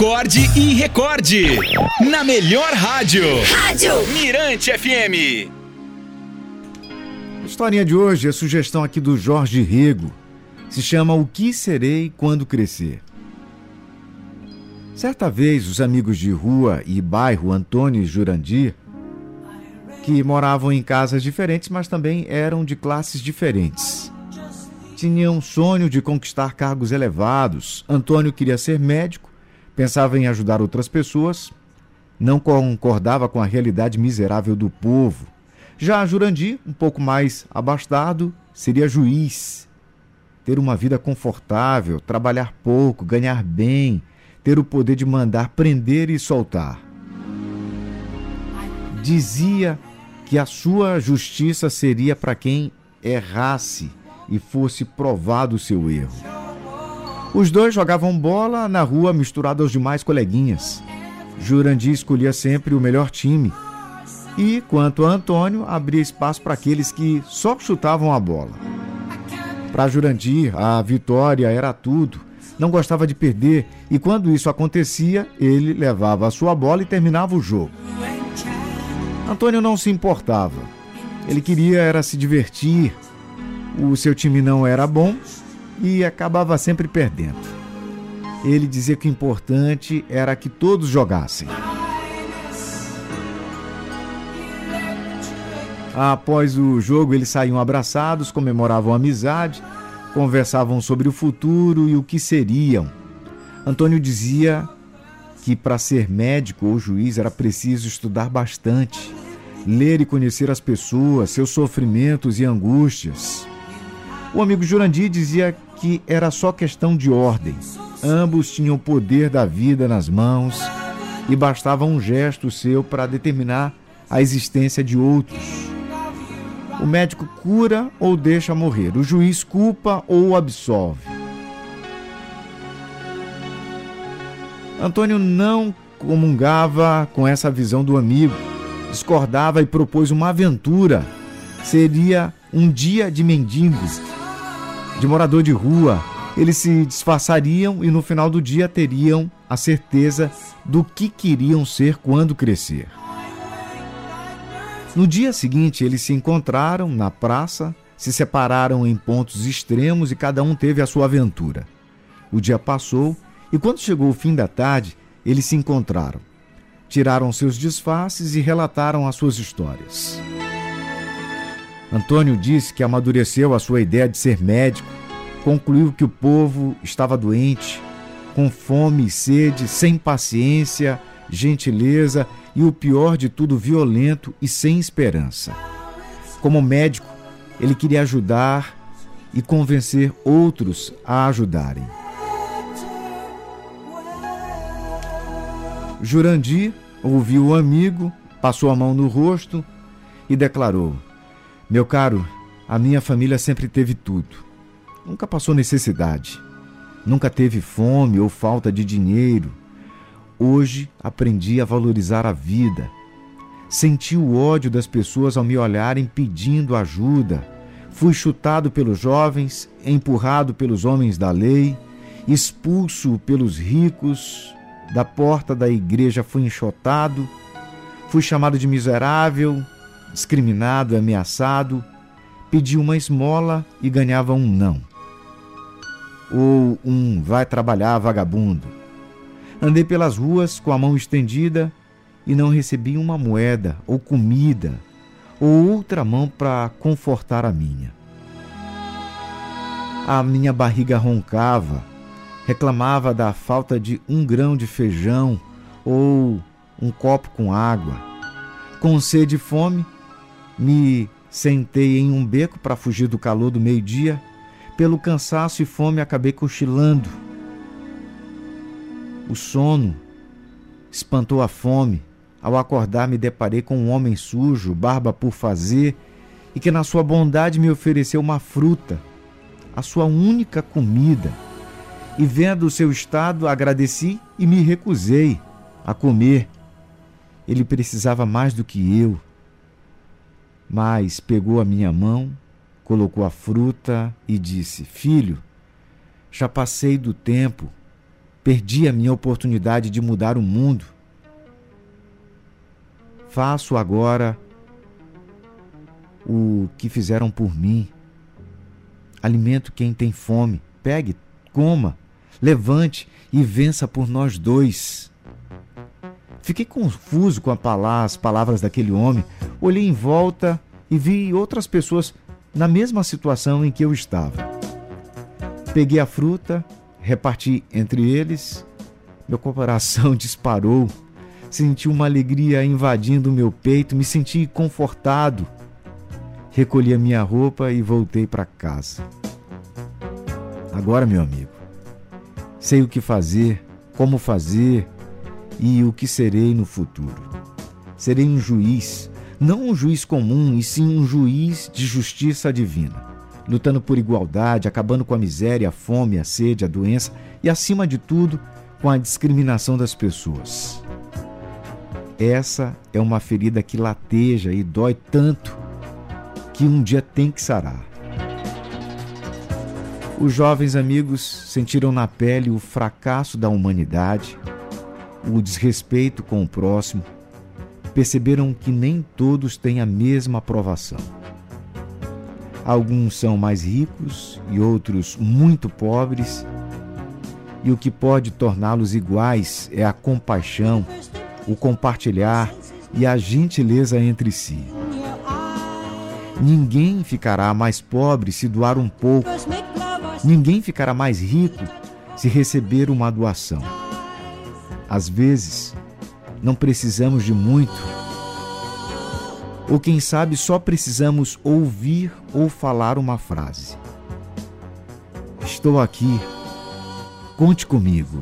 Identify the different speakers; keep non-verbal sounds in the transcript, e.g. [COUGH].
Speaker 1: Acorde e recorde. Na melhor rádio. Rádio Mirante FM.
Speaker 2: A historinha de hoje é sugestão aqui do Jorge Rego. Se chama O que serei quando crescer. Certa vez, os amigos de rua e bairro Antônio e Jurandir, que moravam em casas diferentes, mas também eram de classes diferentes, tinham um sonho de conquistar cargos elevados. Antônio queria ser médico, pensava em ajudar outras pessoas, não concordava com a realidade miserável do povo. Já Jurandir, um pouco mais abastado, seria juiz. Ter uma vida confortável, trabalhar pouco, ganhar bem, ter o poder de mandar prender e soltar. Dizia que a sua justiça seria para quem errasse e fosse provado o seu erro. Os dois jogavam bola na rua misturado aos demais coleguinhas. Jurandir escolhia sempre o melhor time. E, quanto a Antônio, abria espaço para aqueles que só chutavam a bola. Para Jurandir, a vitória era tudo. Não gostava de perder e, quando isso acontecia, ele levava a sua bola e terminava o jogo. Antônio não se importava. Ele queria era se divertir, o seu time não era bom e acabava sempre perdendo. Ele dizia que o importante era que todos jogassem. Após o jogo, eles saíam abraçados, comemoravam a amizade, conversavam sobre o futuro e o que seriam. Antônio dizia que para ser médico ou juiz era preciso estudar bastante, ler e conhecer as pessoas, seus sofrimentos e angústias. O amigo Jurandir dizia que era só questão de ordem. Ambos tinham o poder da vida nas mãos e bastava um gesto seu para determinar a existência de outros. O médico cura ou deixa morrer, o juiz culpa ou absolve. Antônio não comungava com essa visão do amigo, discordava e propôs uma aventura. Seria um dia de mendigos de morador de rua, eles se disfarçariam e no final do dia teriam a certeza do que queriam ser quando crescer. No dia seguinte, eles se encontraram na praça, se separaram em pontos extremos e cada um teve a sua aventura. O dia passou e, quando chegou o fim da tarde, eles se encontraram. Tiraram seus disfarces e relataram as suas histórias. Antônio disse que amadureceu a sua ideia de ser médico, concluiu que o povo estava doente, com fome e sede, sem paciência, gentileza e o pior de tudo, violento e sem esperança. Como médico, ele queria ajudar e convencer outros a ajudarem. Jurandir ouviu o amigo, passou a mão no rosto e declarou: meu caro, a minha família sempre teve tudo. Nunca passou necessidade. Nunca teve fome ou falta de dinheiro. Hoje aprendi a valorizar a vida. Senti o ódio das pessoas ao me olharem pedindo ajuda. Fui chutado pelos jovens, empurrado pelos homens da lei, expulso pelos ricos, da porta da igreja fui enxotado, fui chamado de miserável, discriminado, ameaçado, pedia uma esmola e ganhava um não. Ou um vai trabalhar vagabundo. Andei pelas ruas com a mão estendida e não recebi uma moeda ou comida ou outra mão para confortar a minha. A minha barriga roncava, reclamava da falta de um grão de feijão ou um copo com água. Com sede e fome, me sentei em um beco para fugir do calor do meio-dia. Pelo cansaço e fome acabei cochilando. O sono espantou a fome. Ao acordar, me deparei com um homem sujo, barba por fazer, e que, na sua bondade, me ofereceu uma fruta, a sua única comida. E, vendo o seu estado, agradeci e me recusei a comer. Ele precisava mais do que eu mas pegou a minha mão, colocou a fruta e disse: Filho, já passei do tempo Perdi a minha oportunidade de mudar o mundo. Faço agora o que fizeram por mim. Alimento quem tem fome. Pegue, coma, levante e vença por nós dois. Fiquei confuso com as palavras daquele homem. Olhei em volta e vi outras pessoas na mesma situação em que eu estava. Peguei a fruta, reparti entre eles, meu coração [LAUGHS] disparou, senti uma alegria invadindo o meu peito, me senti confortado. Recolhi a minha roupa e voltei para casa. Agora, meu amigo, sei o que fazer, como fazer e o que serei no futuro. Serei um juiz, não um juiz comum, e sim um juiz de justiça divina, lutando por igualdade, acabando com a miséria, a fome, a sede, a doença e, acima de tudo, com a discriminação das pessoas. Essa é uma ferida que lateja e dói tanto que um dia tem que sarar. Os jovens amigos sentiram na pele o fracasso da humanidade, o desrespeito com o próximo, perceberam que nem todos têm a mesma aprovação. Alguns são mais ricos e outros muito pobres, e o que pode torná-los iguais é a compaixão, o compartilhar e a gentileza entre si. Ninguém ficará mais pobre se doar um pouco. Ninguém ficará mais rico se receber uma doação. Às vezes, não precisamos de muito. Ou quem sabe só precisamos ouvir ou falar uma frase. Estou aqui. Conte comigo.